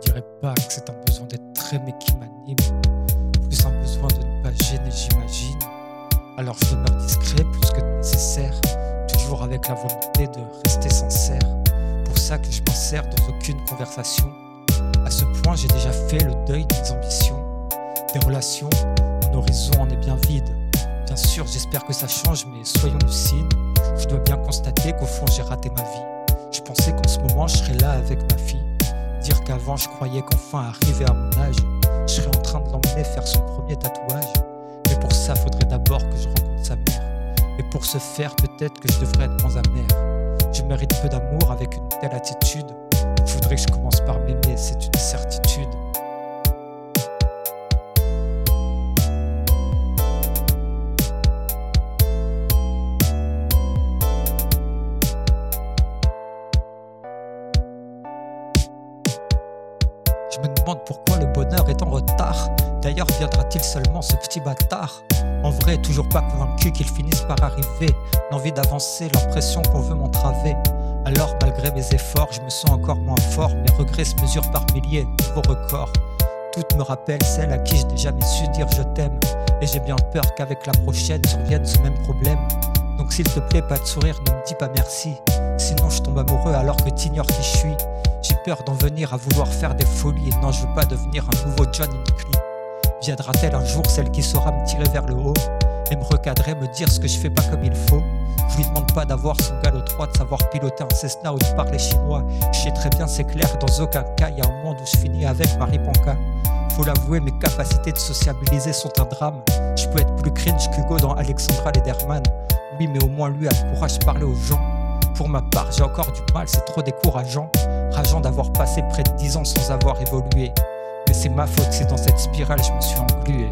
dirais pas que c'est un besoin d'être aimé qui m'anime, plus un besoin de ne pas gêner, j'imagine. Alors je demeure discret plus que nécessaire, toujours avec la volonté de rester sincère. Pour ça que je m'en sers dans aucune conversation. À ce point, j'ai déjà fait le deuil de mes ambitions, des relations. Mon horizon en est bien vide. Bien sûr, j'espère que ça change, mais soyons lucides. Je dois bien constater qu'au fond, j'ai raté ma vie. Je pensais qu'en ce moment, je serais là avec ma fille. Qu'avant, je croyais qu'enfin, arrivé à mon âge, je serais en train de l'emmener faire son premier tatouage. Mais pour ça, faudrait d'abord que je rencontre sa mère. Et pour ce faire, peut-être que je devrais être moins amer. Je mérite peu d'amour avec une telle attitude. Faudrait que je commence par m'aimer, c'est une Je me demande pourquoi le bonheur est en retard. D'ailleurs, viendra-t-il seulement ce petit bâtard? En vrai, toujours pas convaincu qu'il finisse par arriver. L'envie d'avancer, l'impression qu'on veut m'entraver. Alors, malgré mes efforts, je me sens encore moins fort. Mes regrets se mesurent par milliers, nouveaux records. Toutes me rappellent celles à qui je n'ai jamais su dire je t'aime. Et j'ai bien peur qu'avec la prochaine survienne ce même problème. Donc s'il te plaît, pas de sourire, ne me dis pas merci. Sinon je tombe amoureux alors que t'ignores qui je suis. Peur d'en venir à vouloir faire des folies. Et non, je veux pas devenir un nouveau John Hinckley. Viendra-t-elle un jour celle qui saura me tirer vers le haut et me recadrer, me dire ce que je fais pas comme il faut? Je lui demande pas d'avoir son galop droit, de savoir piloter un Cessna ou de parler chinois. Je sais très bien, c'est clair, dans aucun cas, il y a un monde où je finis avec Marie Panka. Faut l'avouer, mes capacités de sociabiliser sont un drame. Je peux être plus cringe qu'Hugo dans Alexandra Lederman. Oui, mais au moins lui a le courage de parler aux gens. Pour ma part, j'ai encore du mal, c'est trop décourageant. Rageant d'avoir passé près de 10 ans sans avoir évolué. Mais c'est ma faute si dans cette spirale je me suis englué.